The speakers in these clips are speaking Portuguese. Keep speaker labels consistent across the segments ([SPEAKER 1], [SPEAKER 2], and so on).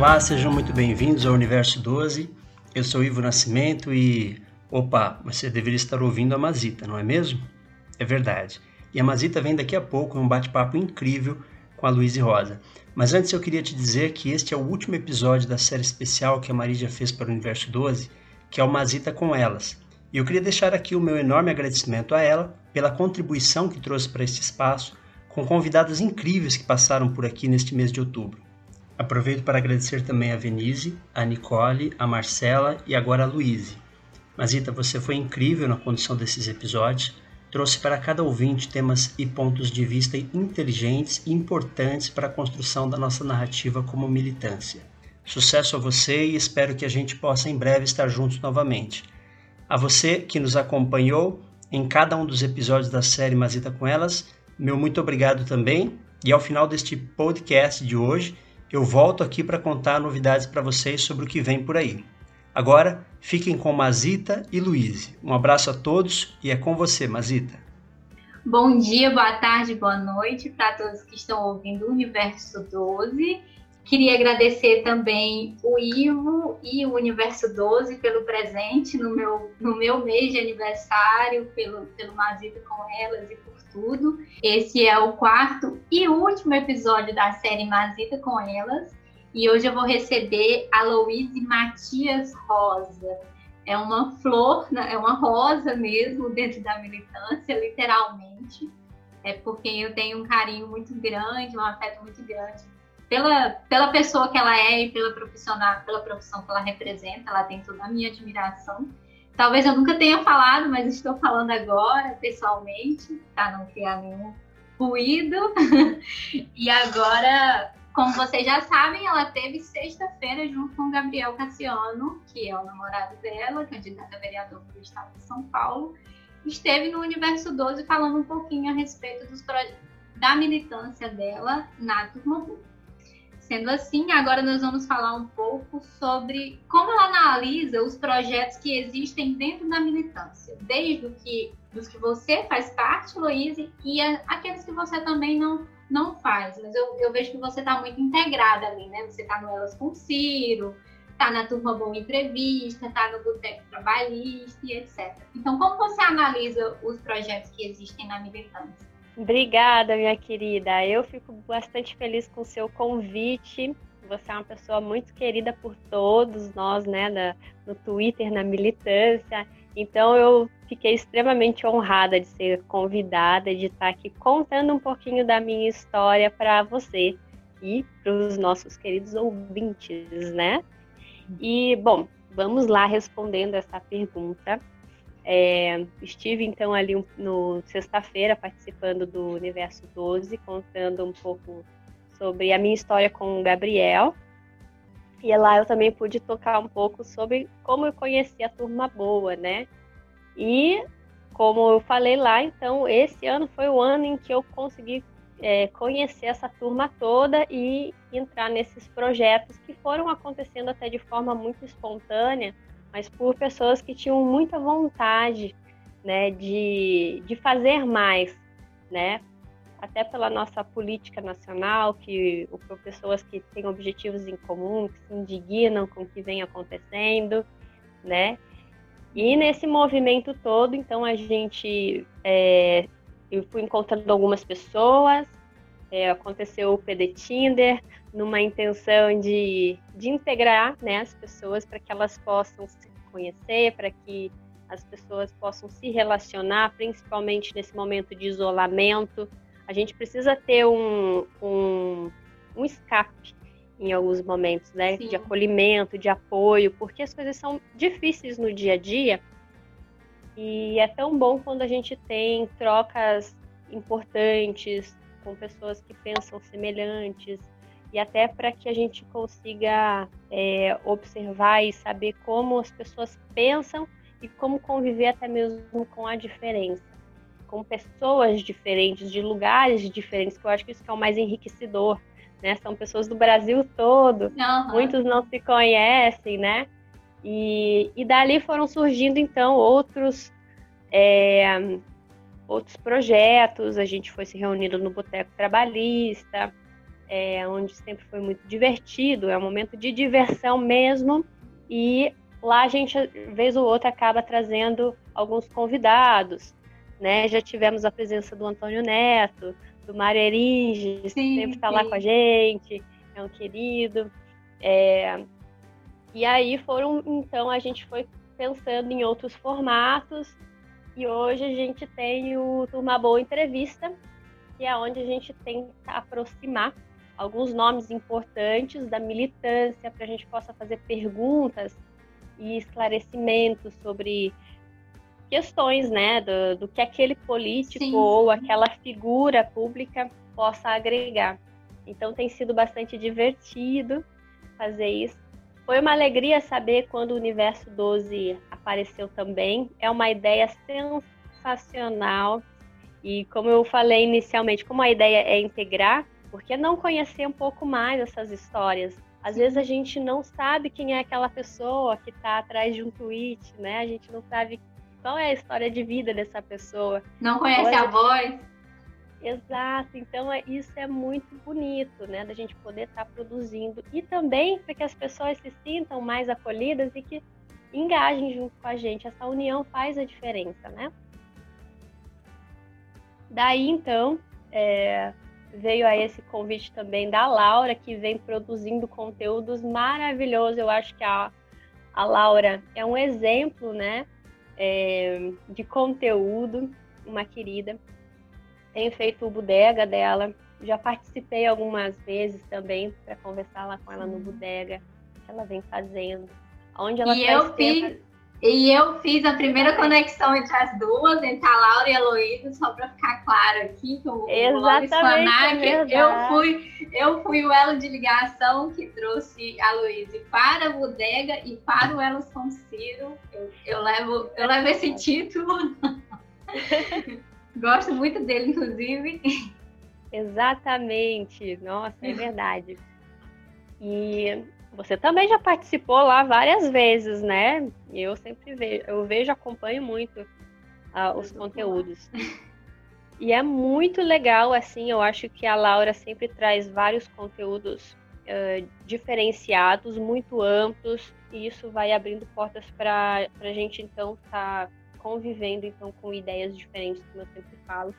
[SPEAKER 1] Olá, sejam muito bem-vindos ao Universo 12. Eu sou Ivo Nascimento e. Opa, você deveria estar ouvindo a Mazita, não é mesmo? É verdade. E a Mazita vem daqui a pouco em um bate-papo incrível com a Luísa Rosa. Mas antes eu queria te dizer que este é o último episódio da série especial que a Marília fez para o Universo 12, que é o Mazita com Elas. E eu queria deixar aqui o meu enorme agradecimento a ela pela contribuição que trouxe para este espaço, com convidadas incríveis que passaram por aqui neste mês de outubro. Aproveito para agradecer também a Venise, a Nicole, a Marcela e agora a Luíse. Mazita, você foi incrível na condução desses episódios, trouxe para cada ouvinte temas e pontos de vista inteligentes e importantes para a construção da nossa narrativa como militância. Sucesso a você e espero que a gente possa em breve estar juntos novamente. A você que nos acompanhou em cada um dos episódios da série Mazita com Elas, meu muito obrigado também. E ao final deste podcast de hoje, eu volto aqui para contar novidades para vocês sobre o que vem por aí. Agora, fiquem com Mazita e Luíse. Um abraço a todos e é com você, Mazita.
[SPEAKER 2] Bom dia, boa tarde, boa noite para todos que estão ouvindo o Universo 12. Queria agradecer também o Ivo e o Universo 12 pelo presente no meu, no meu mês de aniversário, pelo, pelo Mazita com elas e por tudo. Esse é o quarto e último episódio da série Mazita com elas. E hoje eu vou receber a Louise Matias Rosa. É uma flor, né? é uma rosa mesmo dentro da militância, literalmente. É porque eu tenho um carinho muito grande, um afeto muito grande pela, pela pessoa que ela é e pela profissional, pela profissão que ela representa. Ela tem toda a minha admiração. Talvez eu nunca tenha falado, mas estou falando agora, pessoalmente, para não criar nenhum ruído. e agora, como vocês já sabem, ela teve sexta-feira junto com o Gabriel Cassiano, que é o namorado dela, candidato a vereador do estado de São Paulo, esteve no Universo 12 falando um pouquinho a respeito dos da militância dela na Turma Boa. Sendo assim, agora nós vamos falar um pouco sobre como ela analisa os projetos que existem dentro da militância, desde o que, dos que você faz parte, Luíse, e a, aqueles que você também não, não faz. Mas eu, eu vejo que você está muito integrada ali, né? Você está no Elas com Ciro, está na Turma Boa Entrevista, está no Boteco Trabalhista e etc. Então, como você analisa os projetos que existem na militância?
[SPEAKER 3] Obrigada, minha querida. Eu fico bastante feliz com o seu convite. Você é uma pessoa muito querida por todos nós, né, da, no Twitter, na militância. Então eu fiquei extremamente honrada de ser convidada, de estar aqui contando um pouquinho da minha história para você e para os nossos queridos ouvintes, né? E bom, vamos lá respondendo essa pergunta. É, estive então ali no sexta-feira participando do Universo 12, contando um pouco sobre a minha história com o Gabriel. E lá eu também pude tocar um pouco sobre como eu conheci a turma boa, né? E como eu falei lá, então esse ano foi o ano em que eu consegui é, conhecer essa turma toda e entrar nesses projetos que foram acontecendo até de forma muito espontânea mas por pessoas que tinham muita vontade né, de, de fazer mais, né? Até pela nossa política nacional, que por pessoas que têm objetivos em comum, que se indignam com o que vem acontecendo, né? E nesse movimento todo, então a gente, é, eu fui encontrando algumas pessoas, é, aconteceu o PD Tinder, numa intenção de, de integrar né, as pessoas para que elas possam se conhecer, para que as pessoas possam se relacionar, principalmente nesse momento de isolamento. A gente precisa ter um, um, um escape em alguns momentos, né? Sim. De acolhimento, de apoio, porque as coisas são difíceis no dia a dia. E é tão bom quando a gente tem trocas importantes com pessoas que pensam semelhantes, e até para que a gente consiga é, observar e saber como as pessoas pensam e como conviver até mesmo com a diferença, com pessoas diferentes, de lugares diferentes, que eu acho que isso que é o mais enriquecedor, né? São pessoas do Brasil todo, uhum. muitos não se conhecem, né? E, e dali foram surgindo então outros é, outros projetos, a gente foi se reunindo no Boteco Trabalhista, é, onde sempre foi muito divertido, é um momento de diversão mesmo, e lá a gente, vez ou outra, acaba trazendo alguns convidados, né? Já tivemos a presença do Antônio Neto, do Mário Eringe, sempre está lá com a gente, é um querido. É... E aí foram, então, a gente foi pensando em outros formatos, e hoje a gente tem o Turma Boa Entrevista, que é onde a gente tenta aproximar alguns nomes importantes da militância para a gente possa fazer perguntas e esclarecimentos sobre questões, né, do, do que aquele político Sim. ou aquela figura pública possa agregar. Então tem sido bastante divertido fazer isso. Foi uma alegria saber quando o Universo 12 apareceu também. É uma ideia sensacional e como eu falei inicialmente, como a ideia é integrar, por que não conhecer um pouco mais essas histórias? Às vezes a gente não sabe quem é aquela pessoa que está atrás de um tweet, né? A gente não sabe qual é a história de vida dessa pessoa.
[SPEAKER 2] Não conhece a voz.
[SPEAKER 3] Exato, então é, isso é muito bonito, né, da gente poder estar tá produzindo e também para que as pessoas se sintam mais acolhidas e que engajem junto com a gente. Essa união faz a diferença, né? Daí, então, é, veio a esse convite também da Laura, que vem produzindo conteúdos maravilhosos. Eu acho que a, a Laura é um exemplo, né, é, de conteúdo, uma querida. Tenho feito o bodega dela, já participei algumas vezes também para conversar lá com ela no bodega, que ela vem fazendo.
[SPEAKER 2] Onde ela e eu fiz, e eu fiz a primeira conexão entre as duas, entre a Laura e a Heloísa, só para ficar claro aqui, que o
[SPEAKER 3] Exatamente,
[SPEAKER 2] é eu fui, eu fui o elo de ligação que trouxe a Luísa para a bodega e para o Elo São Ciro. Eu, eu, levo, eu levo esse título. Gosto muito dele, inclusive.
[SPEAKER 3] Exatamente, nossa, é verdade. E você também já participou lá várias vezes, né? Eu sempre vejo, eu vejo, acompanho muito uh, os conteúdos. E é muito legal, assim, eu acho que a Laura sempre traz vários conteúdos uh, diferenciados, muito amplos, e isso vai abrindo portas para a gente, então, estar tá convivendo, então, com ideias diferentes, como eu sempre falo.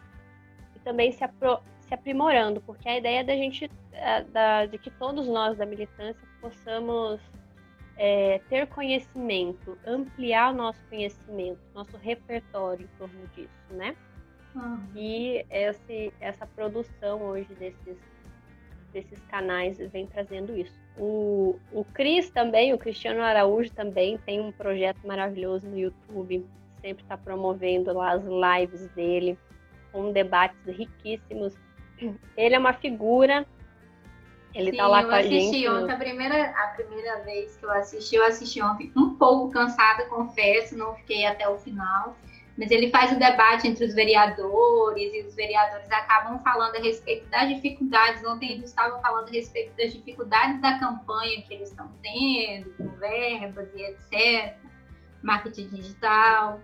[SPEAKER 3] E também se, apro se aprimorando, porque a ideia da gente, é, da, de que todos nós da militância possamos é, ter conhecimento, ampliar o nosso conhecimento, nosso repertório em torno disso, né? Uhum. E esse, essa produção hoje desses, desses canais vem trazendo isso. O, o Cris também, o Cristiano Araújo também tem um projeto maravilhoso no YouTube, sempre está promovendo lá as lives dele, com debates riquíssimos ele é uma figura. Ele
[SPEAKER 2] Sim,
[SPEAKER 3] tá lá
[SPEAKER 2] com
[SPEAKER 3] a gente. Eu
[SPEAKER 2] assisti ontem, a primeira, a primeira vez que eu assisti, eu assisti ontem um pouco cansada, confesso, não fiquei até o final. Mas ele faz o debate entre os vereadores e os vereadores acabam falando a respeito das dificuldades. Ontem eles estavam falando a respeito das dificuldades da campanha que eles estão tendo, com verbas e etc. Marketing digital.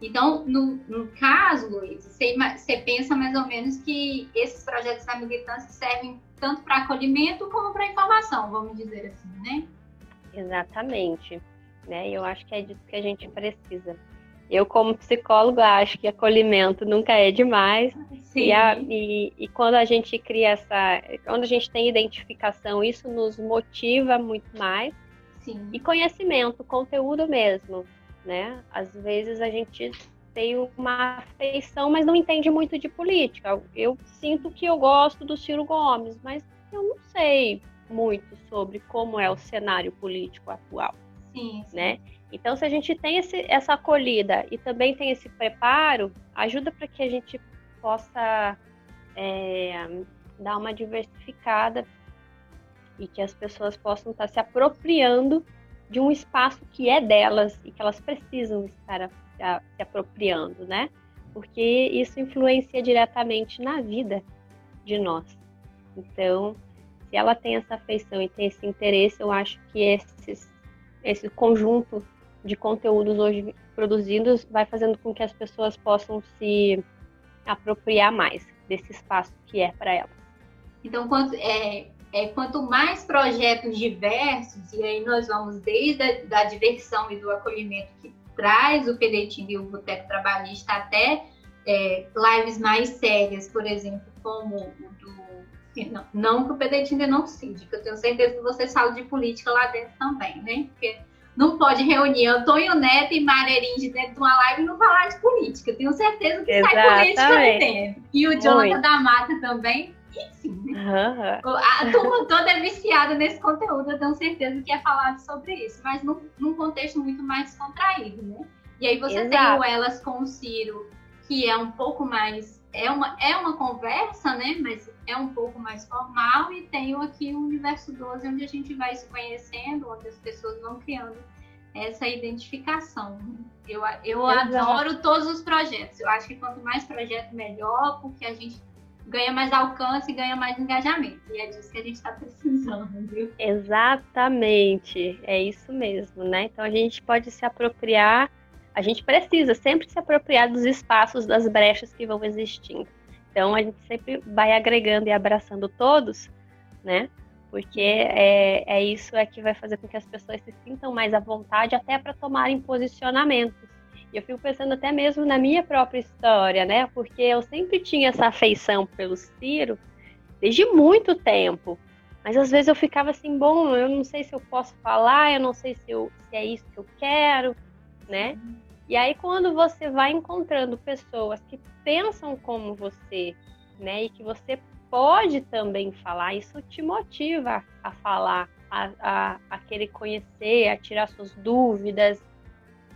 [SPEAKER 2] Então, no, no caso, Luiz, você, você, pensa mais ou menos que esses projetos da militância servem tanto para acolhimento como para informação, vamos dizer assim, né?
[SPEAKER 3] Exatamente. Né? Eu acho que é disso que a gente precisa. Eu, como psicóloga, acho que acolhimento nunca é demais. Sim. E, a, e, e quando a gente cria essa. Quando a gente tem identificação, isso nos motiva muito mais. Sim. E conhecimento, conteúdo mesmo né? Às vezes a gente tem uma afeição, mas não entende muito de política. Eu sinto que eu gosto do Ciro Gomes, mas eu não sei muito sobre como é o cenário político atual,
[SPEAKER 2] sim,
[SPEAKER 3] né? Então, se a gente tem esse, essa acolhida e também tem esse preparo, ajuda para que a gente possa é, dar uma diversificada e que as pessoas possam estar se apropriando de um espaço que é delas e que elas precisam estar se apropriando, né? Porque isso influencia diretamente na vida de nós. Então, se ela tem essa afeição e tem esse interesse, eu acho que esses, esse conjunto de conteúdos hoje produzidos vai fazendo com que as pessoas possam se apropriar mais desse espaço que é para elas.
[SPEAKER 2] Então, quanto, é, é, quanto mais projetos diversos, e aí nós vamos desde a da diversão e do acolhimento que traz o Pedetinho e o Boteco Trabalhista até é, lives mais sérias, por exemplo, como o do. Não, não que o Pedetinho não cite, que eu tenho certeza que você fala de política lá dentro também, né? Porque não pode reunir Antônio Neto e Marerins dentro de uma live e não falar de política. Tenho certeza que Exatamente. sai política dentro. E o Jonathan da Mata também, enfim. Né? Uhum. A turma toda é viciada nesse conteúdo, eu tenho certeza que é falado sobre isso, mas num, num contexto muito mais contraído, né? E aí você Exato. tem o Elas com o Ciro, que é um pouco mais. É uma, é uma conversa, né? Mas é um pouco mais formal. E tenho aqui o Universo 12, onde a gente vai se conhecendo, onde as pessoas vão criando essa identificação. Eu, eu adoro todos os projetos. Eu acho que quanto mais projeto, melhor, porque a gente ganha mais alcance e ganha mais engajamento. E é disso que a gente está precisando, viu?
[SPEAKER 3] Exatamente, é isso mesmo, né? Então a gente pode se apropriar a gente precisa sempre se apropriar dos espaços, das brechas que vão existindo. Então, a gente sempre vai agregando e abraçando todos, né? Porque é, é isso é que vai fazer com que as pessoas se sintam mais à vontade até para tomarem posicionamentos. Eu fico pensando até mesmo na minha própria história, né? Porque eu sempre tinha essa afeição pelo Ciro desde muito tempo. Mas às vezes eu ficava assim, bom, eu não sei se eu posso falar, eu não sei se, eu, se é isso que eu quero, né? E aí, quando você vai encontrando pessoas que pensam como você, né, e que você pode também falar, isso te motiva a falar, a, a, a querer conhecer, a tirar suas dúvidas.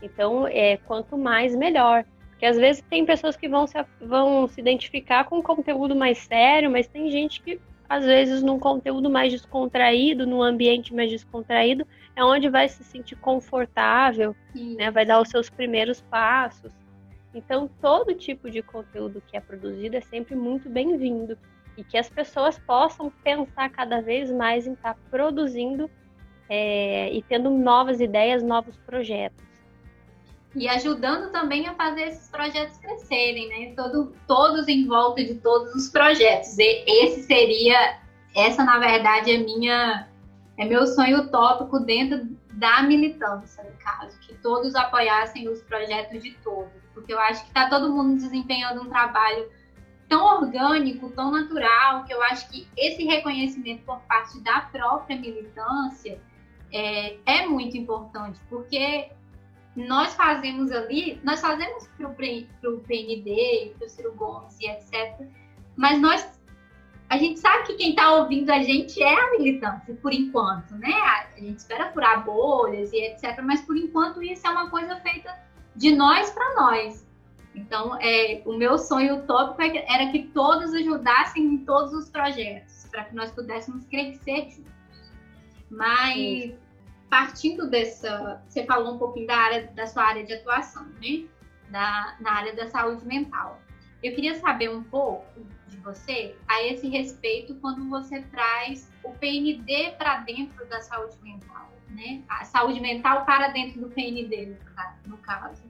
[SPEAKER 3] Então, é, quanto mais, melhor. Porque às vezes tem pessoas que vão se, vão se identificar com um conteúdo mais sério, mas tem gente que, às vezes, num conteúdo mais descontraído, num ambiente mais descontraído, é onde vai se sentir confortável, né? vai dar os seus primeiros passos. Então, todo tipo de conteúdo que é produzido é sempre muito bem-vindo e que as pessoas possam pensar cada vez mais em estar tá produzindo é, e tendo novas ideias, novos projetos.
[SPEAKER 2] E ajudando também a fazer esses projetos crescerem, né? Todo, todos em volta de todos os projetos. E esse seria, essa na verdade é minha é meu sonho utópico dentro da militância, no caso, que todos apoiassem os projetos de todos, porque eu acho que está todo mundo desempenhando um trabalho tão orgânico, tão natural, que eu acho que esse reconhecimento por parte da própria militância é, é muito importante, porque nós fazemos ali, nós fazemos para o PND, para o Ciro Gomes e etc., mas nós a gente sabe que quem está ouvindo a gente é a militância, por enquanto, né? A gente espera furar bolhas e etc. Mas por enquanto isso é uma coisa feita de nós para nós. Então, é, o meu sonho utópico é era que todos ajudassem em todos os projetos, para que nós pudéssemos crescer juntos. Mas, Sim. Partindo dessa. Você falou um pouquinho da, área, da sua área de atuação, né? Da, na área da saúde mental. Eu queria saber um pouco de você a esse respeito quando você traz o PND para dentro da saúde mental, né? A saúde mental para dentro do PND, no caso.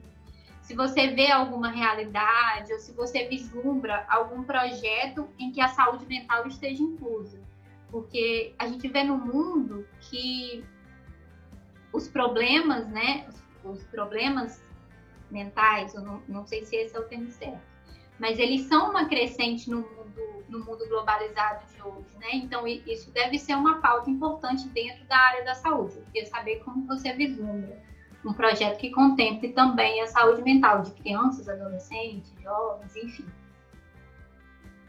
[SPEAKER 2] Se você vê alguma realidade ou se você vislumbra algum projeto em que a saúde mental esteja inclusa. Porque a gente vê no mundo que os problemas, né? Os, problemas mentais, eu não, não sei se esse é o termo certo, mas eles são uma crescente no mundo, no mundo globalizado de hoje, né? Então, isso deve ser uma pauta importante dentro da área da saúde. Eu queria saber como você vislumbra um projeto que contemple também a saúde mental de crianças, adolescentes, jovens, enfim.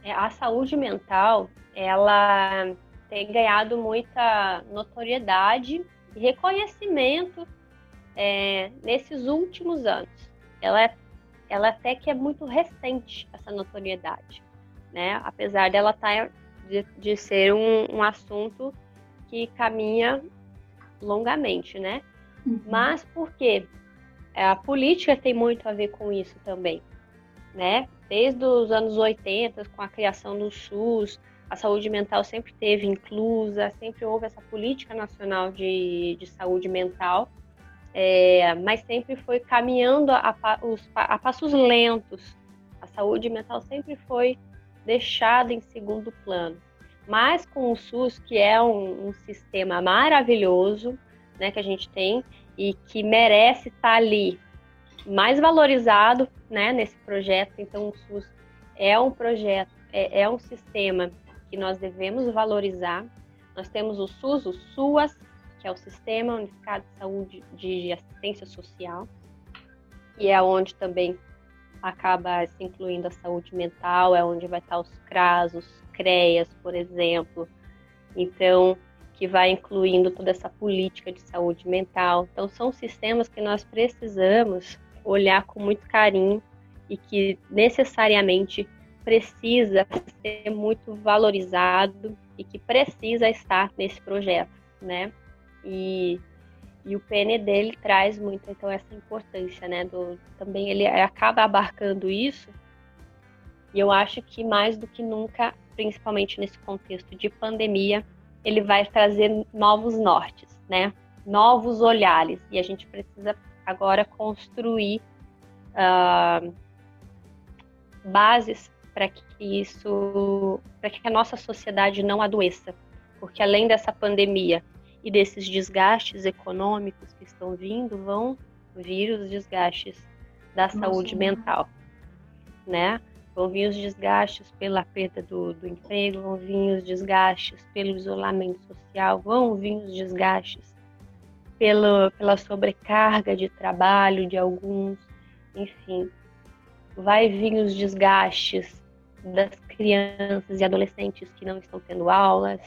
[SPEAKER 3] É, a saúde mental, ela tem ganhado muita notoriedade reconhecimento é, nesses últimos anos. Ela é ela até que é muito recente, essa notoriedade, né? Apesar dela estar tá, de, de ser um, um, assunto que caminha longamente, né? Uhum. Mas por quê? A política tem muito a ver com isso também, né? Desde os anos 80, com a criação do SUS, a saúde mental sempre teve inclusa, sempre houve essa política nacional de, de saúde mental, é, mas sempre foi caminhando a, os, a passos lentos. A saúde mental sempre foi deixada em segundo plano. mas com o SUS, que é um, um sistema maravilhoso, né, que a gente tem e que merece estar ali mais valorizado, né, nesse projeto. Então, o SUS é um projeto, é, é um sistema que nós devemos valorizar. Nós temos o SUS, o SUAS, que é o Sistema Unificado de Saúde de Assistência Social, e é onde também acaba se incluindo a saúde mental, é onde vai estar os CRAS, os CREAS, por exemplo. Então, que vai incluindo toda essa política de saúde mental. Então, são sistemas que nós precisamos olhar com muito carinho e que necessariamente precisa ser muito valorizado e que precisa estar nesse projeto, né? E, e o PN dele traz muito então essa importância, né? Do, também ele acaba abarcando isso. E eu acho que mais do que nunca, principalmente nesse contexto de pandemia, ele vai trazer novos nortes, né? Novos olhares. E a gente precisa agora construir uh, bases para que isso, para que a nossa sociedade não adoeça, porque além dessa pandemia e desses desgastes econômicos que estão vindo, vão vir os desgastes da nossa, saúde mental, né? Vão vir os desgastes pela perda do, do emprego, vão vir os desgastes pelo isolamento social, vão vir os desgastes pela, pela sobrecarga de trabalho de alguns, enfim, vai vir os desgastes das crianças e adolescentes que não estão tendo aulas,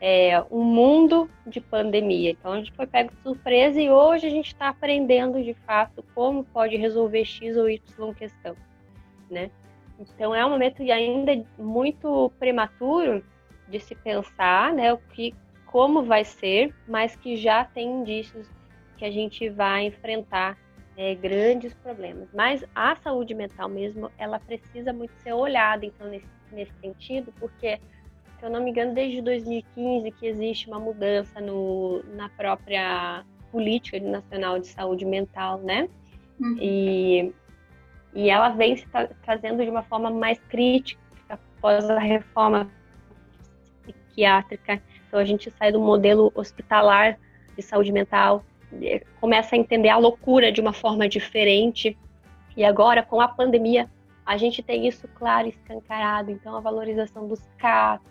[SPEAKER 3] é, um mundo de pandemia. Então a gente foi pego de surpresa e hoje a gente está aprendendo de fato como pode resolver X ou Y questão, né? Então é um momento ainda muito prematuro de se pensar, né, o que, como vai ser, mas que já tem indícios que a gente vai enfrentar é, grandes problemas. Mas a saúde mental mesmo, ela precisa muito ser olhada, então, nesse, nesse sentido, porque, se eu não me engano, desde 2015 que existe uma mudança no, na própria política nacional de saúde mental, né? Uhum. E, e ela vem se tra trazendo de uma forma mais crítica após a reforma psiquiátrica. Então, a gente sai do modelo hospitalar de saúde mental começa a entender a loucura de uma forma diferente. E agora, com a pandemia, a gente tem isso claro, escancarado. Então, a valorização dos CAPs,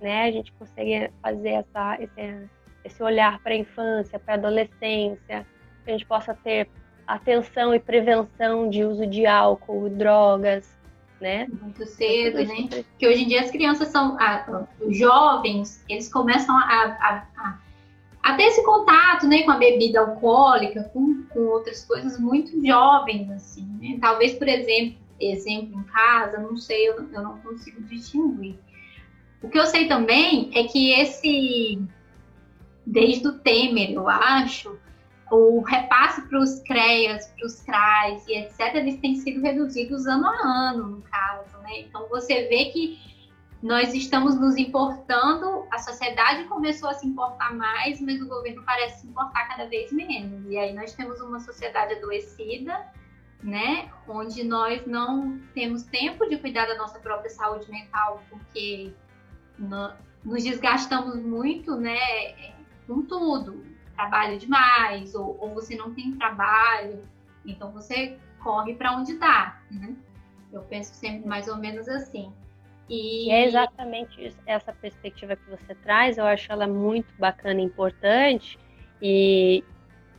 [SPEAKER 3] né? A gente consegue fazer essa, esse, esse olhar para a infância, para a adolescência, que a gente possa ter atenção e prevenção de uso de álcool, drogas, né?
[SPEAKER 2] Muito cedo, né? Que hoje em dia as crianças são, os jovens, eles começam a, a, a até esse contato né, com a bebida alcoólica, com, com outras coisas muito jovens, assim, né? Talvez, por exemplo, exemplo em casa, não sei, eu, eu não consigo distinguir. O que eu sei também é que esse, desde o Temer, eu acho, o repasse para os CREAS, para os CRAs e etc., eles têm sido reduzidos ano a ano, no caso, né? Então, você vê que nós estamos nos importando, a sociedade começou a se importar mais, mas o governo parece se importar cada vez menos. E aí nós temos uma sociedade adoecida, né, onde nós não temos tempo de cuidar da nossa própria saúde mental, porque no, nos desgastamos muito, né, com tudo. Trabalho demais, ou, ou você não tem trabalho, então você corre para onde dá, né? Eu penso sempre mais ou menos assim.
[SPEAKER 3] E é exatamente essa perspectiva que você traz, eu acho ela muito bacana e importante, e,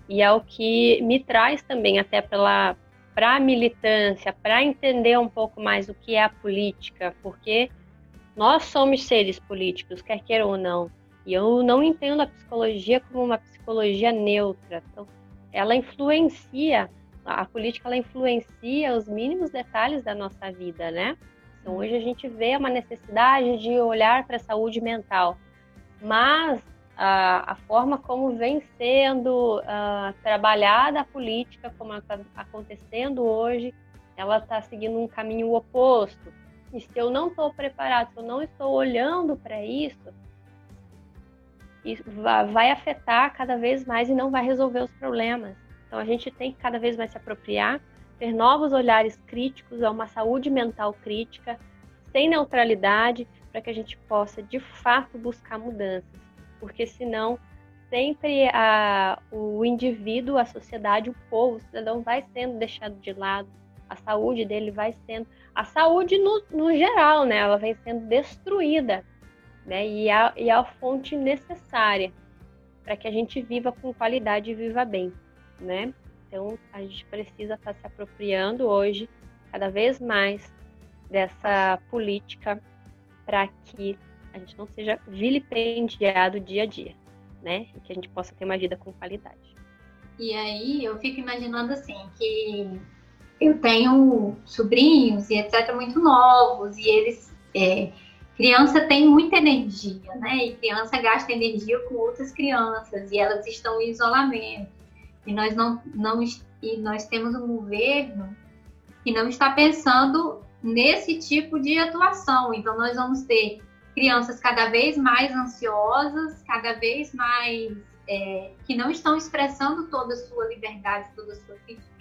[SPEAKER 3] e é o que me traz também até pela para a militância, para entender um pouco mais o que é a política, porque nós somos seres políticos, quer queira ou não, e eu não entendo a psicologia como uma psicologia neutra. Então, ela influencia, a política ela influencia os mínimos detalhes da nossa vida, né? Então, hoje a gente vê uma necessidade de olhar para a saúde mental, mas a, a forma como vem sendo trabalhada a política, como está acontecendo hoje, ela está seguindo um caminho oposto. E se eu não estou preparado, se eu não estou olhando para isso, isso vai afetar cada vez mais e não vai resolver os problemas. Então a gente tem que cada vez mais se apropriar ter novos olhares críticos a uma saúde mental crítica, sem neutralidade, para que a gente possa de fato buscar mudanças, porque senão sempre a, o indivíduo, a sociedade, o povo, o cidadão vai sendo deixado de lado, a saúde dele vai sendo, a saúde no, no geral, né, ela vem sendo destruída, né, e a, e a fonte necessária para que a gente viva com qualidade e viva bem, né. Então a gente precisa estar tá se apropriando hoje cada vez mais dessa política para que a gente não seja vilipendiado dia a dia né? E que a gente possa ter uma vida com qualidade.
[SPEAKER 2] E aí eu fico imaginando assim que eu tenho sobrinhos e etc muito novos e eles é, criança tem muita energia, né? E criança gasta energia com outras crianças e elas estão em isolamento. E nós não, não e nós temos um governo que não está pensando nesse tipo de atuação. Então nós vamos ter crianças cada vez mais ansiosas, cada vez mais é, que não estão expressando toda a sua liberdade, toda a sua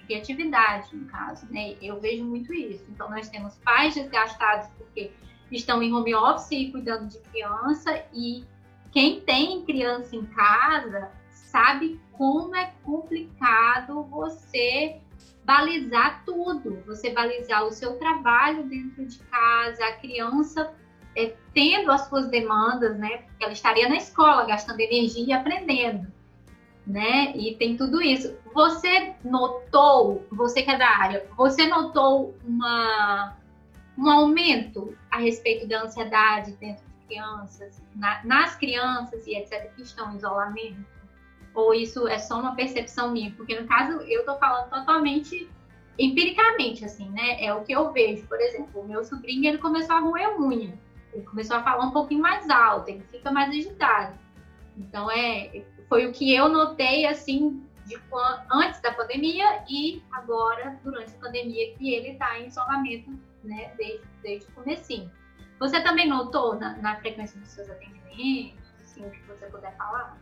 [SPEAKER 2] criatividade, no caso, né? Eu vejo muito isso. Então, nós temos pais desgastados porque estão em home office e cuidando de criança, e quem tem criança em casa sabe como é complicado você balizar tudo, você balizar o seu trabalho dentro de casa, a criança é, tendo as suas demandas, né? Porque ela estaria na escola, gastando energia e aprendendo, né? E tem tudo isso. Você notou, você que é da área, você notou uma, um aumento a respeito da ansiedade dentro de crianças, na, nas crianças e etc., que estão em isolamento? Ou isso é só uma percepção minha? Porque no caso, eu tô falando totalmente empiricamente, assim, né? É o que eu vejo. Por exemplo, o meu sobrinho, ele começou a roer unha ele começou a falar um pouquinho mais alto, ele fica mais agitado. Então, é, foi o que eu notei, assim, de, antes da pandemia e agora, durante a pandemia, que ele está em isolamento, né, desde, desde o comecinho. Você também notou na, na frequência dos seus atendimentos, assim, o que você puder falar?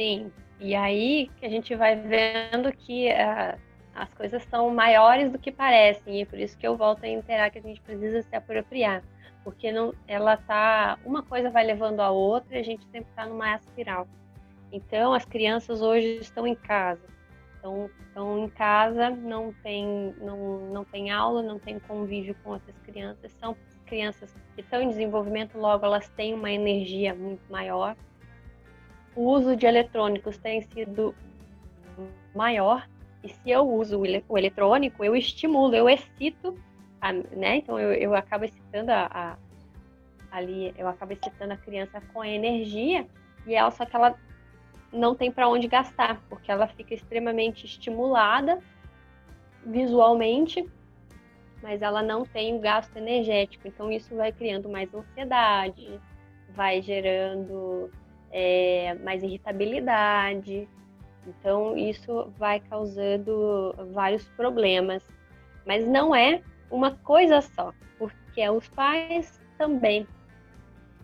[SPEAKER 3] Sim, e aí que a gente vai vendo que uh, as coisas são maiores do que parecem, e é por isso que eu volto a interar que a gente precisa se apropriar porque não, ela tá, uma coisa vai levando a outra e a gente sempre está numa espiral. Então, as crianças hoje estão em casa. Então, estão em casa, não tem, não, não tem aula, não tem convívio com outras crianças. São crianças que estão em desenvolvimento, logo elas têm uma energia muito maior. O uso de eletrônicos tem sido maior. E se eu uso o eletrônico, eu estimulo, eu excito a, né? Então eu, eu acabo excitando a, a, ali, eu acabo excitando a criança com a energia e ela só que ela não tem para onde gastar, porque ela fica extremamente estimulada visualmente, mas ela não tem o gasto energético. Então isso vai criando mais ansiedade, vai gerando é, mais irritabilidade. Então isso vai causando vários problemas. Mas não é uma coisa só, porque os pais também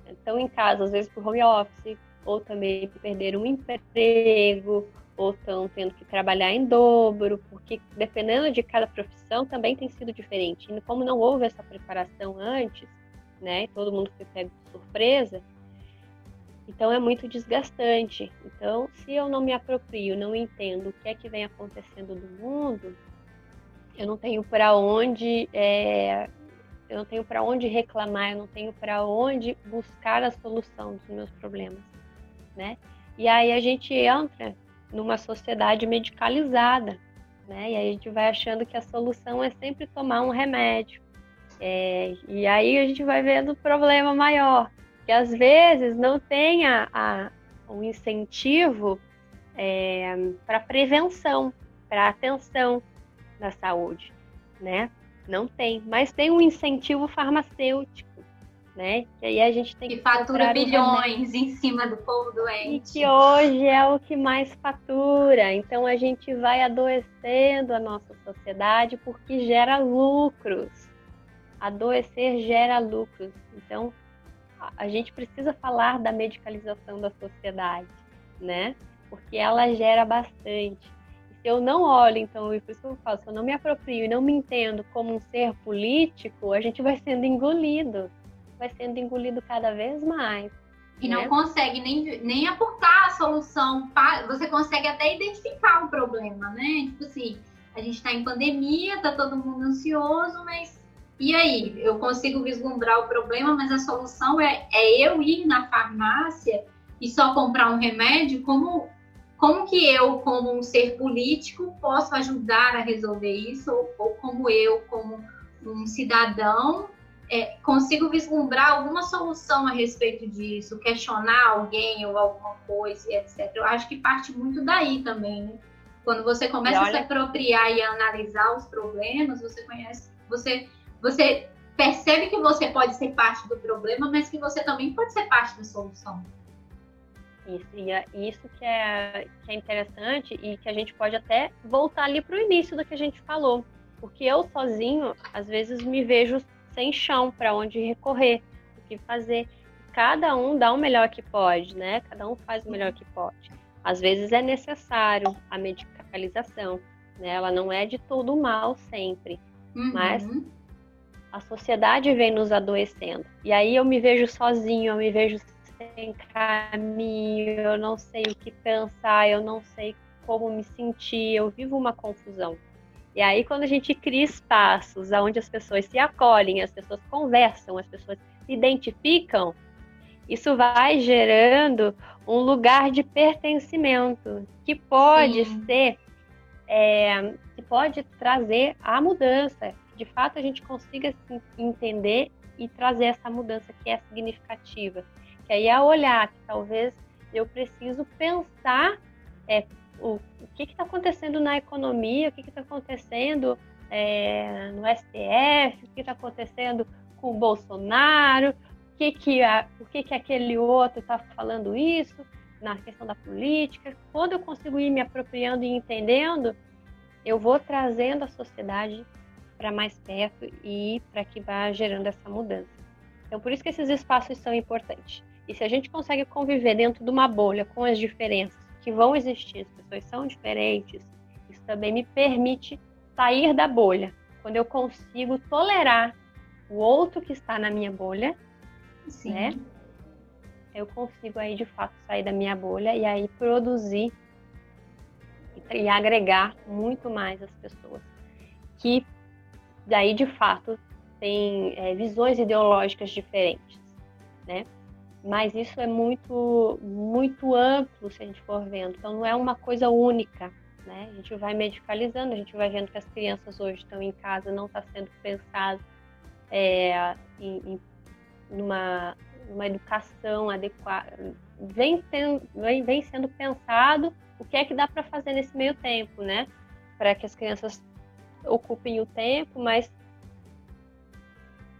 [SPEAKER 3] estão em casa, às vezes por home office, ou também perderam um emprego, ou estão tendo que trabalhar em dobro, porque dependendo de cada profissão também tem sido diferente. E como não houve essa preparação antes, né, todo mundo foi pego de surpresa, então é muito desgastante. Então, se eu não me aproprio, não entendo o que é que vem acontecendo no mundo, eu não tenho para onde é, eu não tenho para onde reclamar, eu não tenho para onde buscar a solução dos meus problemas, né? E aí a gente entra numa sociedade medicalizada, né? E aí a gente vai achando que a solução é sempre tomar um remédio. É, e aí a gente vai vendo o problema maior, que às vezes não tem a, a um incentivo é, para prevenção, para atenção, da saúde, né? Não tem, mas tem um incentivo farmacêutico, né? Que aí a gente tem
[SPEAKER 2] que, que fatura bilhões em cima do povo doente.
[SPEAKER 3] E que hoje é o que mais fatura. Então a gente vai adoecendo a nossa sociedade porque gera lucros. Adoecer gera lucros. Então a gente precisa falar da medicalização da sociedade, né? Porque ela gera bastante se eu não olho, então, e por isso que eu falo, se eu não me aproprio e não me entendo como um ser político, a gente vai sendo engolido, vai sendo engolido cada vez mais.
[SPEAKER 2] E né? não consegue nem, nem aportar a solução. Você consegue até identificar o problema, né? Tipo assim, a gente está em pandemia, tá todo mundo ansioso, mas e aí? Eu consigo vislumbrar o problema, mas a solução é, é eu ir na farmácia e só comprar um remédio? Como, como que eu, como um ser político, posso ajudar a resolver isso? Ou, ou como eu, como um cidadão, é, consigo vislumbrar alguma solução a respeito disso, questionar alguém ou alguma coisa, etc. Eu acho que parte muito daí também, né? Quando você começa olha... a se apropriar e a analisar os problemas, você conhece, você, você percebe que você pode ser parte do problema, mas que você também pode ser parte da solução.
[SPEAKER 3] Isso, e é isso que é, que é interessante e que a gente pode até voltar ali para o início do que a gente falou. Porque eu sozinho, às vezes, me vejo sem chão para onde recorrer, o que fazer. Cada um dá o melhor que pode, né? Cada um faz o melhor que pode. Às vezes é necessário a medicalização, né? Ela não é de todo mal sempre, uhum. mas a sociedade vem nos adoecendo. E aí eu me vejo sozinho, eu me vejo sem caminho, eu não sei o que pensar, eu não sei como me sentir, eu vivo uma confusão. E aí, quando a gente cria espaços onde as pessoas se acolhem, as pessoas conversam, as pessoas se identificam, isso vai gerando um lugar de pertencimento que pode Sim. ser, é, que pode trazer a mudança. De fato, a gente consiga entender e trazer essa mudança que é significativa. Que aí é olhar que talvez eu preciso pensar é, o, o que está acontecendo na economia, o que está acontecendo é, no STF, o que está acontecendo com o Bolsonaro, o que, que, a, o que, que aquele outro está falando isso na questão da política. Quando eu consigo ir me apropriando e entendendo, eu vou trazendo a sociedade para mais perto e para que vá gerando essa mudança. Então, por isso que esses espaços são importantes. E se a gente consegue conviver dentro de uma bolha com as diferenças, que vão existir, as pessoas são diferentes, isso também me permite sair da bolha. Quando eu consigo tolerar o outro que está na minha bolha, Sim. né? Eu consigo aí de fato sair da minha bolha e aí produzir e, e agregar muito mais as pessoas que daí de fato têm é, visões ideológicas diferentes, né? mas isso é muito muito amplo se a gente for vendo. Então não é uma coisa única, né? A gente vai medicalizando, a gente vai vendo que as crianças hoje estão em casa, não está sendo pensado é, em, em, numa, numa educação adequada. Vem, vem, vem sendo pensado o que é que dá para fazer nesse meio tempo, né? Para que as crianças ocupem o tempo, mas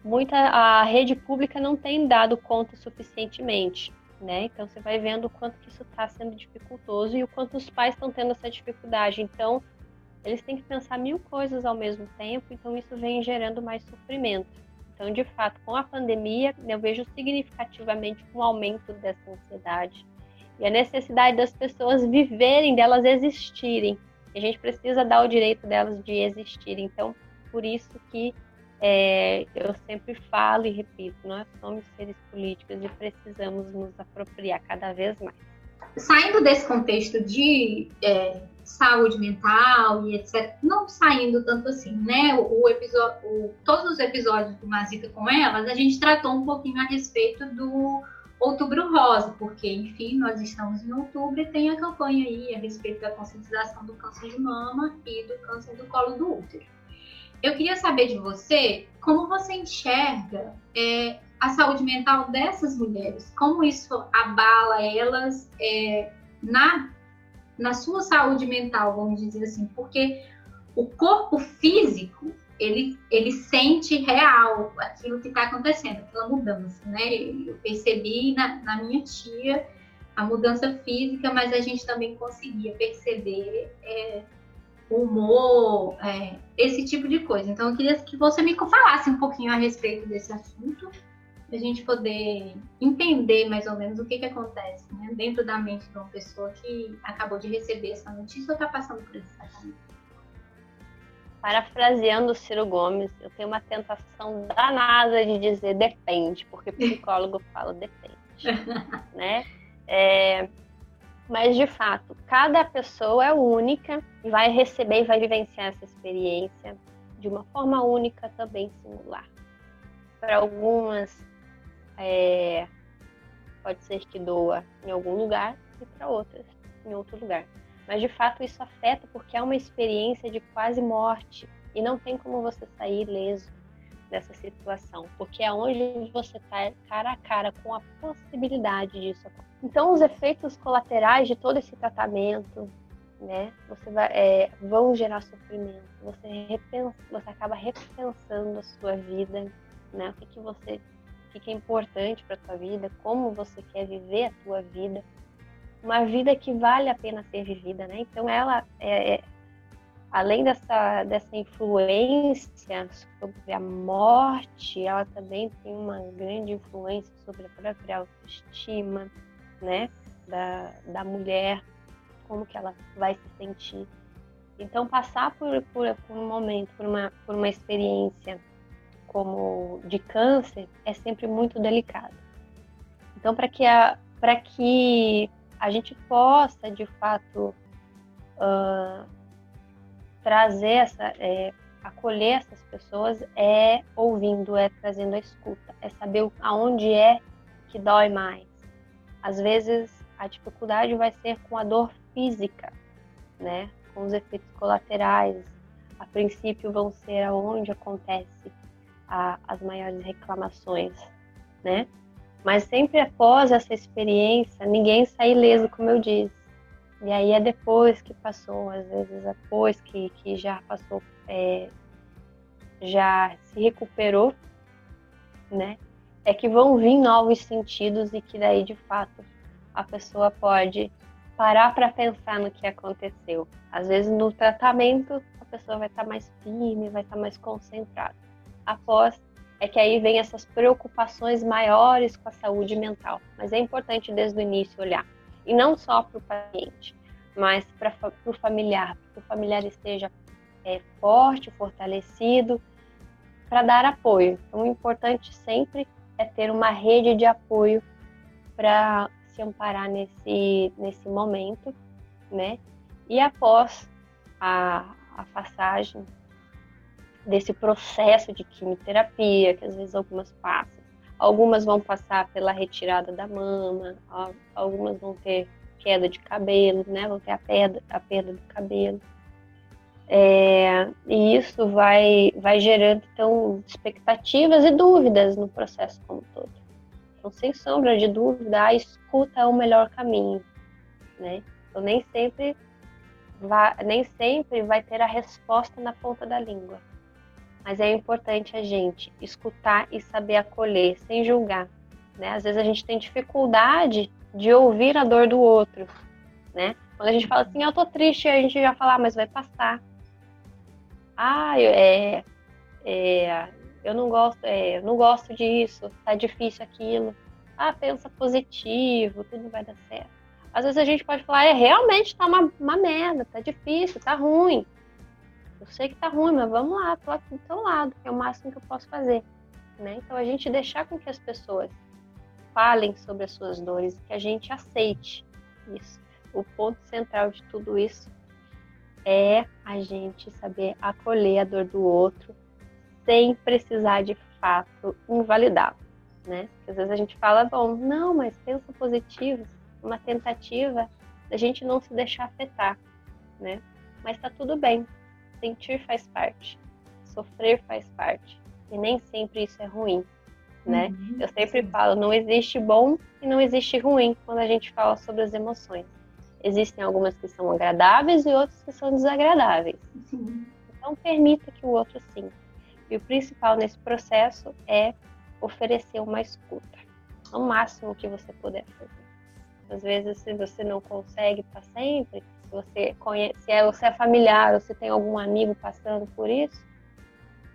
[SPEAKER 3] muita a rede pública não tem dado conta suficientemente, né? Então você vai vendo o quanto que isso está sendo dificultoso e o quanto os pais estão tendo essa dificuldade. Então eles têm que pensar mil coisas ao mesmo tempo, então isso vem gerando mais sofrimento. Então, de fato, com a pandemia, eu vejo significativamente um aumento dessa ansiedade e a necessidade das pessoas viverem, delas existirem. A gente precisa dar o direito delas de existir. Então, por isso que é, eu sempre falo e repito, nós somos seres políticos e precisamos nos apropriar cada vez mais.
[SPEAKER 2] Saindo desse contexto de é, saúde mental e etc., não saindo tanto assim, né? O, o episódio, o, todos os episódios do Mazita com elas, a gente tratou um pouquinho a respeito do Outubro Rosa, porque, enfim, nós estamos em outubro e tem a campanha aí a respeito da conscientização do câncer de mama e do câncer do colo do útero. Eu queria saber de você como você enxerga é, a saúde mental dessas mulheres, como isso abala elas é, na, na sua saúde mental, vamos dizer assim, porque o corpo físico ele, ele sente real aquilo que está acontecendo, aquela mudança, né? Eu percebi na, na minha tia a mudança física, mas a gente também conseguia perceber é, humor, é, esse tipo de coisa. Então, eu queria que você me falasse um pouquinho a respeito desse assunto, a gente poder entender mais ou menos o que, que acontece né, dentro da mente de uma pessoa que acabou de receber essa notícia ou está passando por esse tratamento.
[SPEAKER 3] Parafraseando o Ciro Gomes, eu tenho uma tentação danada de dizer depende, porque psicólogo fala depende, né? É, mas de fato, cada pessoa é única e vai receber e vai vivenciar essa experiência de uma forma única, também singular. Para algumas, é, pode ser que doa em algum lugar e para outras em outro lugar. Mas de fato isso afeta porque é uma experiência de quase morte e não tem como você sair leso dessa situação, porque é onde você está cara a cara com a possibilidade disso. Então, os efeitos colaterais de todo esse tratamento, né, você vai, é, vão gerar sofrimento. Você repensa, você acaba repensando a sua vida, né, o que que você, o que, que é importante para tua vida, como você quer viver a tua vida uma vida que vale a pena ser vivida, né? Então ela é, é, além dessa dessa influência sobre a morte, ela também tem uma grande influência sobre a própria autoestima, né? Da, da mulher, como que ela vai se sentir. Então passar por, por, por um momento, por uma, por uma experiência como de câncer é sempre muito delicado. Então para que a para que a gente possa, de fato, uh, trazer essa, é, acolher essas pessoas é ouvindo, é trazendo a escuta, é saber aonde é que dói mais. Às vezes a dificuldade vai ser com a dor física, né? Com os efeitos colaterais. A princípio vão ser aonde acontece a, as maiores reclamações, né? Mas sempre após essa experiência, ninguém sai ileso, como eu disse. E aí é depois que passou, às vezes depois que, que já passou, é, já se recuperou, né? É que vão vir novos sentidos e que daí de fato a pessoa pode parar para pensar no que aconteceu. Às vezes no tratamento a pessoa vai estar tá mais firme, vai estar tá mais concentrada. Após é que aí vem essas preocupações maiores com a saúde mental. Mas é importante desde o início olhar. E não só para o paciente, mas para o familiar, para que o familiar esteja é, forte, fortalecido, para dar apoio. Então, o importante sempre é ter uma rede de apoio para se amparar nesse, nesse momento, né? E após a, a passagem desse processo de quimioterapia, que às vezes algumas passam. Algumas vão passar pela retirada da mama, algumas vão ter queda de cabelo, né? Vão ter a perda, a perda do cabelo. É, e isso vai, vai gerando então expectativas e dúvidas no processo como todo. Então, sem sombra de dúvida, a escuta é o melhor caminho, né? Então, nem sempre vai, nem sempre vai ter a resposta na ponta da língua mas é importante a gente escutar e saber acolher, sem julgar. Né? Às vezes a gente tem dificuldade de ouvir a dor do outro, né? Quando a gente fala assim, eu tô triste, a gente já fala, ah, mas vai passar. Ah, é, é, eu não gosto, é, eu não gosto disso, tá difícil aquilo. Ah, pensa positivo, tudo vai dar certo. Às vezes a gente pode falar, é, realmente tá uma, uma merda, tá difícil, tá ruim. Eu sei que tá ruim, mas vamos lá, tô aqui do teu lado, que é o máximo que eu posso fazer. Né? Então a gente deixar com que as pessoas falem sobre as suas dores, que a gente aceite isso. O ponto central de tudo isso é a gente saber acolher a dor do outro sem precisar de fato invalidar, né? Porque às vezes a gente fala, bom, não, mas pensa positivo, uma tentativa da gente não se deixar afetar, né? Mas tá tudo bem, sentir faz parte, sofrer faz parte. E nem sempre isso é ruim, né? Uhum, Eu sempre sim. falo, não existe bom e não existe ruim quando a gente fala sobre as emoções. Existem algumas que são agradáveis e outras que são desagradáveis. Sim. Então permita que o outro sinta. E o principal nesse processo é oferecer uma escuta, o máximo que você puder fazer. Às vezes, se você não consegue para sempre, se você conhece, se é, você é familiar ou se tem algum amigo passando por isso,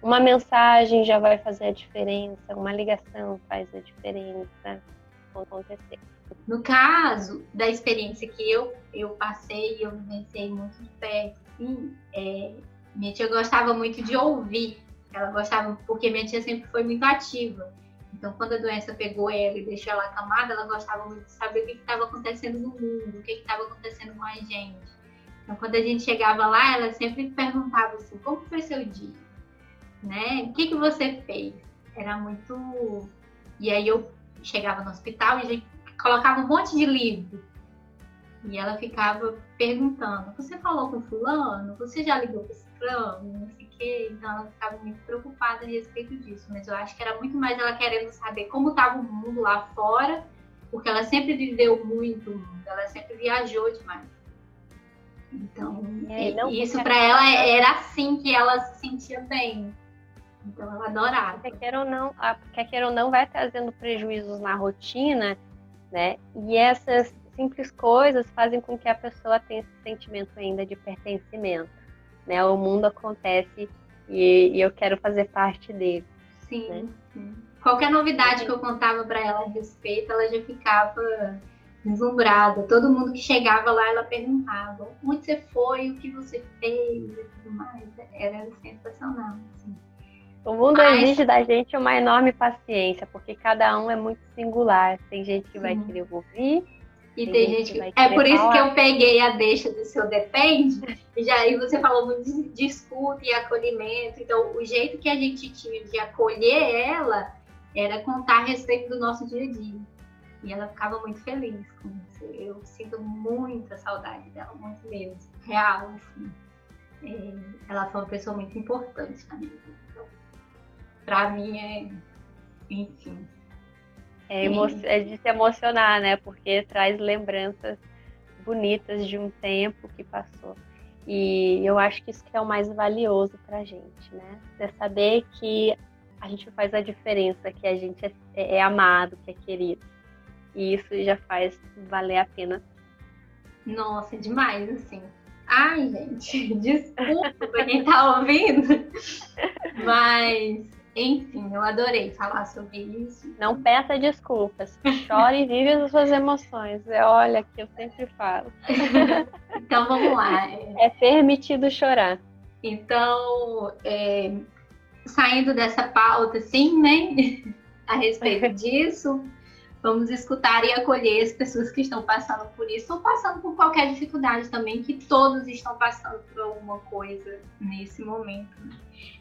[SPEAKER 3] uma mensagem já vai fazer a diferença, uma ligação faz a diferença acontecer.
[SPEAKER 2] No caso da experiência que eu, eu passei e eu vivenciei muito de perto, é, Minha tia gostava muito de ouvir. Ela gostava, porque minha tia sempre foi muito ativa. Então, quando a doença pegou ela e deixou ela acamada, ela gostava muito de saber o que estava acontecendo no mundo, o que estava acontecendo com a gente. Então, quando a gente chegava lá, ela sempre perguntava assim: como foi seu dia? Né? O que, que você fez? Era muito. E aí eu chegava no hospital e a gente colocava um monte de livro. E ela ficava perguntando: Você falou com Fulano? Você já ligou para esse fulano? Não sei o quê. Então ela ficava muito preocupada a respeito disso. Mas eu acho que era muito mais ela querendo saber como estava o mundo lá fora, porque ela sempre viveu muito o mundo, ela sempre viajou demais. Então, é, isso para ela era assim que ela se sentia bem. Então ela adorava.
[SPEAKER 3] Quer queira ou não, quer queira ou não vai trazendo prejuízos na rotina, né? E essas simples coisas fazem com que a pessoa tenha esse sentimento ainda de pertencimento, né? O mundo acontece e, e eu quero fazer parte dele.
[SPEAKER 2] Sim, né? sim. Qualquer novidade que eu contava para ela a respeito, ela já ficava deslumbrada. Todo mundo que chegava lá, ela perguntava onde você foi, o que você fez e tudo mais. Era sensacional. Assim.
[SPEAKER 3] O mundo Mas... exige da gente uma enorme paciência, porque cada um é muito singular. Tem gente que vai querer ouvir.
[SPEAKER 2] E tem, tem gente, que. É por isso que eu peguei a deixa do seu depende. e já aí você falou muito de, de escuta e acolhimento. Então, o jeito que a gente tinha de acolher ela era contar a respeito do nosso dia a dia. E ela ficava muito feliz com isso. Eu sinto muita saudade dela, muito mesmo. Real, assim. É, ela foi uma pessoa muito importante na minha vida. Então, pra mim é. Enfim.
[SPEAKER 3] É, é de se emocionar, né? Porque traz lembranças bonitas de um tempo que passou. E eu acho que isso que é o mais valioso pra gente, né? É saber que a gente faz a diferença, que a gente é, é amado, que é querido. E isso já faz valer a pena.
[SPEAKER 2] Nossa, demais, assim. Ai, gente, desculpa pra quem tá ouvindo, mas enfim, eu adorei falar sobre isso.
[SPEAKER 3] Não peça desculpas. Chore e vive as suas emoções. É, olha que eu sempre falo.
[SPEAKER 2] então vamos lá.
[SPEAKER 3] É permitido chorar.
[SPEAKER 2] Então, é, saindo dessa pauta, assim, né? A respeito disso, Vamos escutar e acolher as pessoas que estão passando por isso ou passando por qualquer dificuldade também, que todos estão passando por alguma coisa nesse momento.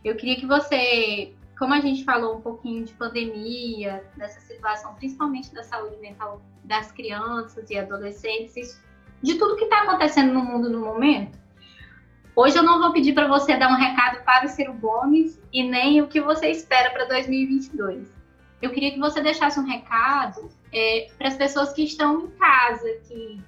[SPEAKER 2] Eu queria que você, como a gente falou um pouquinho de pandemia, dessa situação, principalmente da saúde mental das crianças e adolescentes, de tudo que está acontecendo no mundo no momento, Hoje eu não vou pedir para você dar um recado para o Ciro Gomes e nem o que você espera para 2022 eu queria que você deixasse um recado é, para as pessoas que estão em casa, que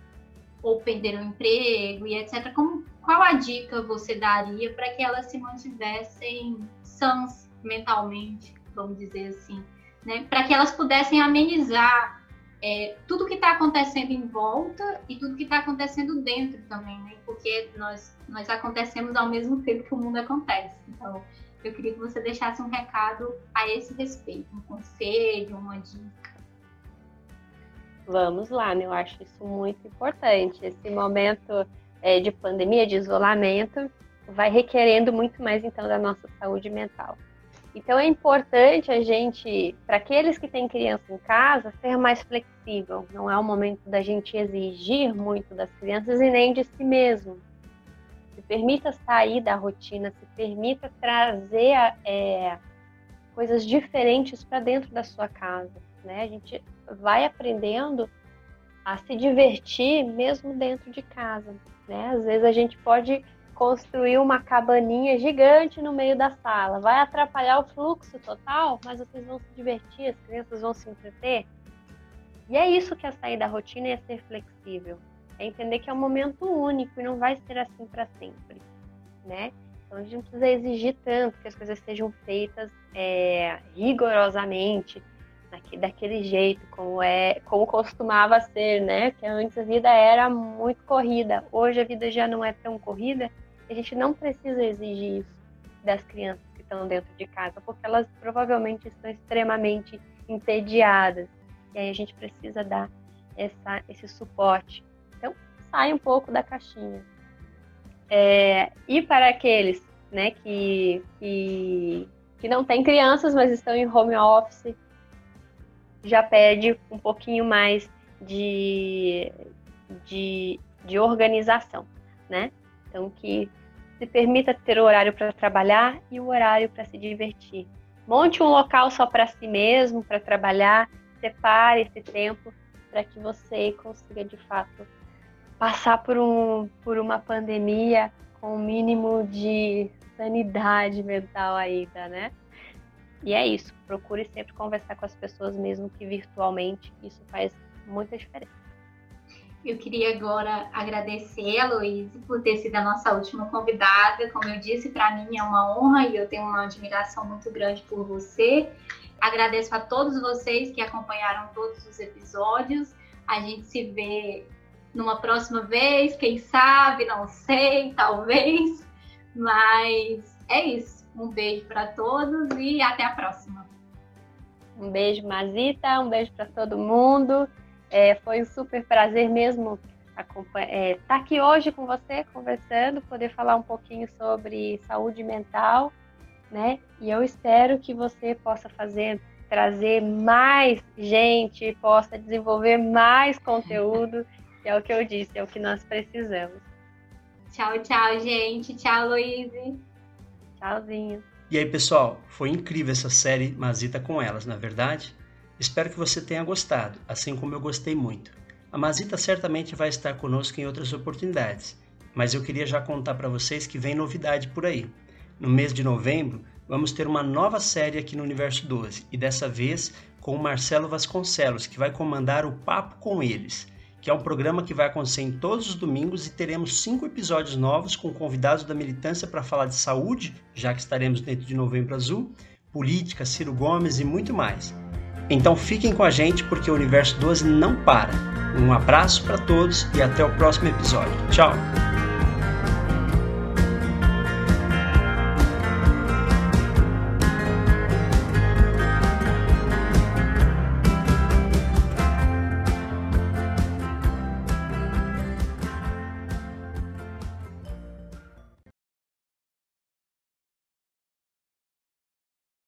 [SPEAKER 2] ou perderam emprego e etc. Como, qual a dica você daria para que elas se mantivessem sãs mentalmente, vamos dizer assim, né? Para que elas pudessem amenizar é, tudo que está acontecendo em volta e tudo que está acontecendo dentro também, né? Porque nós nós acontecemos ao mesmo tempo que o mundo acontece. Então eu queria que você deixasse um recado a esse respeito, um conselho, uma dica.
[SPEAKER 3] Vamos lá, né? eu acho isso muito importante. Esse momento é, de pandemia, de isolamento, vai requerendo muito mais então da nossa saúde mental. Então é importante a gente, para aqueles que têm criança em casa, ser mais flexível. Não é o momento da gente exigir muito das crianças e nem de si mesmo se permita sair da rotina, se permita trazer é, coisas diferentes para dentro da sua casa. Né? A gente vai aprendendo a se divertir mesmo dentro de casa. Né? Às vezes a gente pode construir uma cabaninha gigante no meio da sala. Vai atrapalhar o fluxo total, mas vocês vão se divertir, as crianças vão se entreter. E é isso que é sair da rotina e é ser flexível. É entender que é um momento único e não vai ser assim para sempre, né? Então a gente não precisa exigir tanto que as coisas sejam feitas é, rigorosamente, daquele jeito, como é, como costumava ser, né? Que antes a vida era muito corrida, hoje a vida já não é tão corrida. A gente não precisa exigir isso das crianças que estão dentro de casa, porque elas provavelmente estão extremamente entediadas. E aí a gente precisa dar essa, esse suporte sai um pouco da caixinha. É, e para aqueles né, que, que, que não tem crianças, mas estão em home office, já pede um pouquinho mais de, de, de organização, né? Então, que se permita ter o horário para trabalhar e o horário para se divertir. Monte um local só para si mesmo, para trabalhar, separe esse tempo para que você consiga, de fato, passar por, um, por uma pandemia com o um mínimo de sanidade mental ainda, né? E é isso, procure sempre conversar com as pessoas, mesmo que virtualmente, isso faz muita diferença.
[SPEAKER 2] Eu queria agora agradecer a Luísa por ter sido a nossa última convidada. Como eu disse, para mim é uma honra e eu tenho uma admiração muito grande por você. Agradeço a todos vocês que acompanharam todos os episódios. A gente se vê numa próxima vez, quem sabe, não sei, talvez. Mas é isso. Um beijo para todos e até a próxima.
[SPEAKER 3] Um beijo, Mazita. Um beijo para todo mundo. É, foi um super prazer mesmo estar é, tá aqui hoje com você, conversando, poder falar um pouquinho sobre saúde mental, né? E eu espero que você possa fazer, trazer mais gente, possa desenvolver mais conteúdo, que é o que eu disse, é o que nós precisamos.
[SPEAKER 2] Tchau, tchau, gente. Tchau, Luíse.
[SPEAKER 3] Tchauzinho.
[SPEAKER 1] E aí, pessoal, foi incrível essa série Mazita com elas, na é verdade? Espero que você tenha gostado, assim como eu gostei muito. A Mazita certamente vai estar conosco em outras oportunidades, mas eu queria já contar para vocês que vem novidade por aí. No mês de novembro, vamos ter uma nova série aqui no Universo 12 e dessa vez com o Marcelo Vasconcelos, que vai comandar o Papo com Eles, que é um programa que vai acontecer em todos os domingos e teremos cinco episódios novos com convidados da militância para falar de saúde, já que estaremos dentro de Novembro Azul, política, Ciro Gomes e muito mais. Então fiquem com a gente porque o Universo 12 não para. Um abraço para todos e até o próximo episódio. Tchau!